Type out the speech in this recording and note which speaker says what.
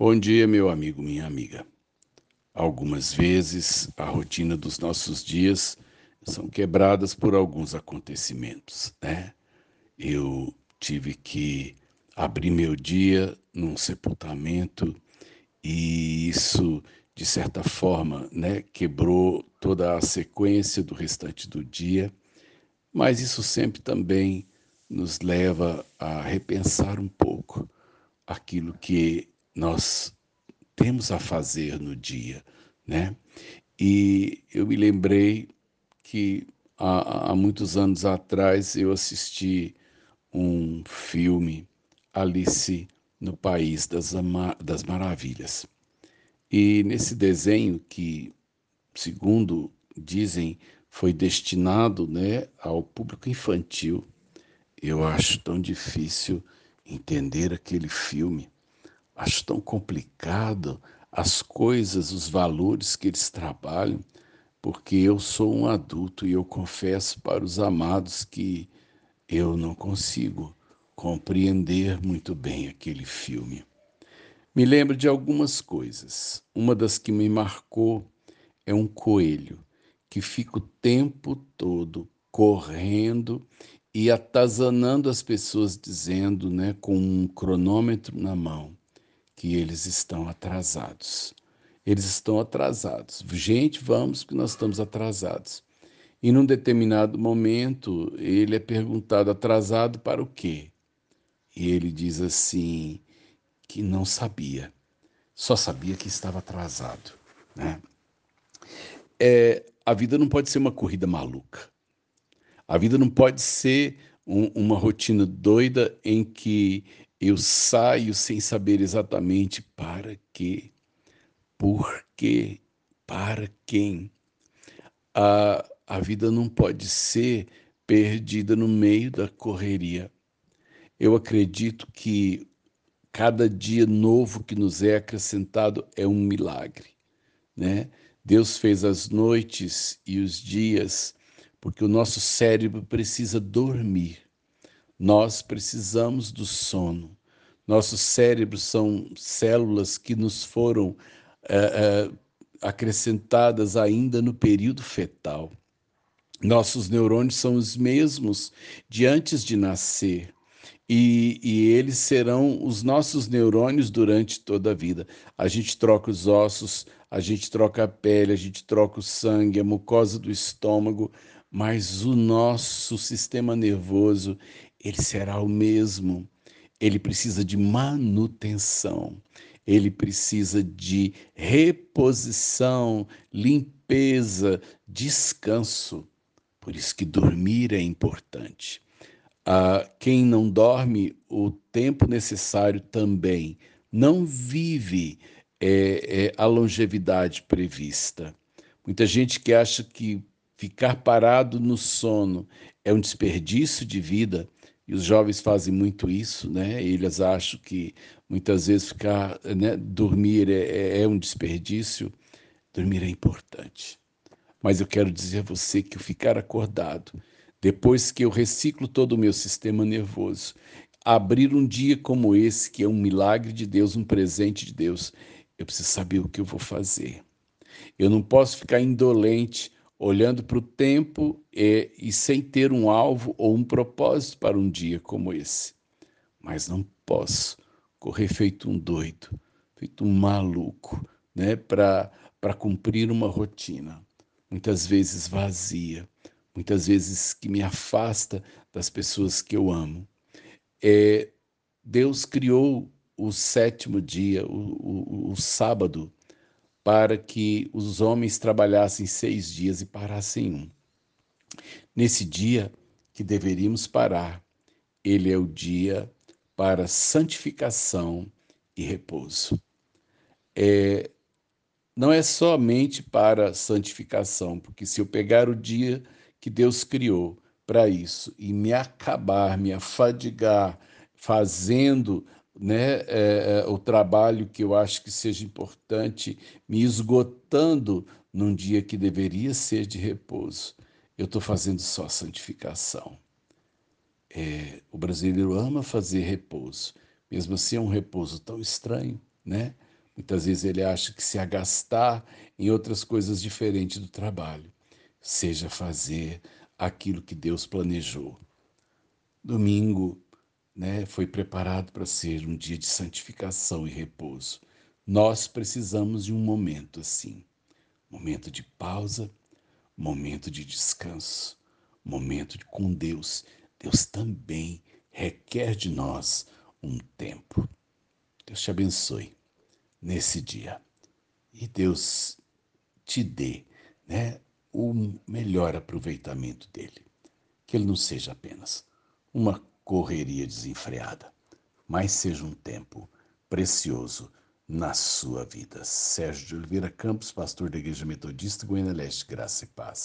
Speaker 1: Bom dia, meu amigo, minha amiga. Algumas vezes a rotina dos nossos dias são quebradas por alguns acontecimentos, né? Eu tive que abrir meu dia num sepultamento e isso de certa forma, né, quebrou toda a sequência do restante do dia, mas isso sempre também nos leva a repensar um pouco aquilo que nós temos a fazer no dia, né? E eu me lembrei que há, há muitos anos atrás eu assisti um filme Alice no País das, das Maravilhas. E nesse desenho que, segundo dizem, foi destinado né, ao público infantil, eu acho tão difícil entender aquele filme Acho tão complicado as coisas, os valores que eles trabalham, porque eu sou um adulto e eu confesso para os amados que eu não consigo compreender muito bem aquele filme. Me lembro de algumas coisas. Uma das que me marcou é um coelho que fica o tempo todo correndo e atazanando as pessoas, dizendo, né, com um cronômetro na mão: que eles estão atrasados. Eles estão atrasados. Gente, vamos, que nós estamos atrasados. E num determinado momento, ele é perguntado: atrasado para o quê? E ele diz assim: que não sabia, só sabia que estava atrasado. Né? É, a vida não pode ser uma corrida maluca. A vida não pode ser um, uma rotina doida em que eu saio sem saber exatamente para quê, por quê, para quem. A, a vida não pode ser perdida no meio da correria. Eu acredito que cada dia novo que nos é acrescentado é um milagre, né? Deus fez as noites e os dias porque o nosso cérebro precisa dormir. Nós precisamos do sono. Nossos cérebros são células que nos foram é, é, acrescentadas ainda no período fetal. Nossos neurônios são os mesmos de antes de nascer. E, e, eles serão os nossos neurônios durante toda a vida. A gente troca os ossos, a gente troca a pele, a gente troca o sangue, a mucosa do estômago, mas o nosso sistema nervoso, ele será o mesmo. Ele precisa de manutenção, ele precisa de reposição, limpeza, descanso. Por isso que dormir é importante. Ah, quem não dorme o tempo necessário também não vive é, é, a longevidade prevista. Muita gente que acha que ficar parado no sono é um desperdício de vida, e os jovens fazem muito isso, né? Eles acham que muitas vezes ficar, né, dormir é, é, é um desperdício. Dormir é importante. Mas eu quero dizer a você que o ficar acordado, depois que eu reciclo todo o meu sistema nervoso, abrir um dia como esse, que é um milagre de Deus, um presente de Deus, eu preciso saber o que eu vou fazer. Eu não posso ficar indolente olhando para o tempo e, e sem ter um alvo ou um propósito para um dia como esse. Mas não posso correr feito um doido, feito um maluco, né, para cumprir uma rotina, muitas vezes vazia, muitas vezes que me afasta das pessoas que eu amo. É, Deus criou o sétimo dia, o, o, o sábado, para que os homens trabalhassem seis dias e parassem um. Nesse dia que deveríamos parar, ele é o dia para santificação e repouso. É, não é somente para santificação, porque se eu pegar o dia que Deus criou para isso e me acabar, me afadigar, fazendo né, é, é, o trabalho que eu acho que seja importante, me esgotando num dia que deveria ser de repouso. Eu estou fazendo só santificação. É, o brasileiro ama fazer repouso, mesmo assim é um repouso tão estranho, né? Muitas vezes ele acha que se agastar em outras coisas diferentes do trabalho, seja fazer aquilo que Deus planejou. Domingo, né, foi preparado para ser um dia de santificação e repouso. Nós precisamos de um momento assim, momento de pausa, momento de descanso, momento de, com Deus. Deus também requer de nós um tempo. Deus te abençoe nesse dia. E Deus te dê né, o melhor aproveitamento dele. Que ele não seja apenas uma correria desenfreada, mas seja um tempo precioso na sua vida. Sérgio de Oliveira Campos, pastor da Igreja Metodista Goiânia Leste, Graça e Paz.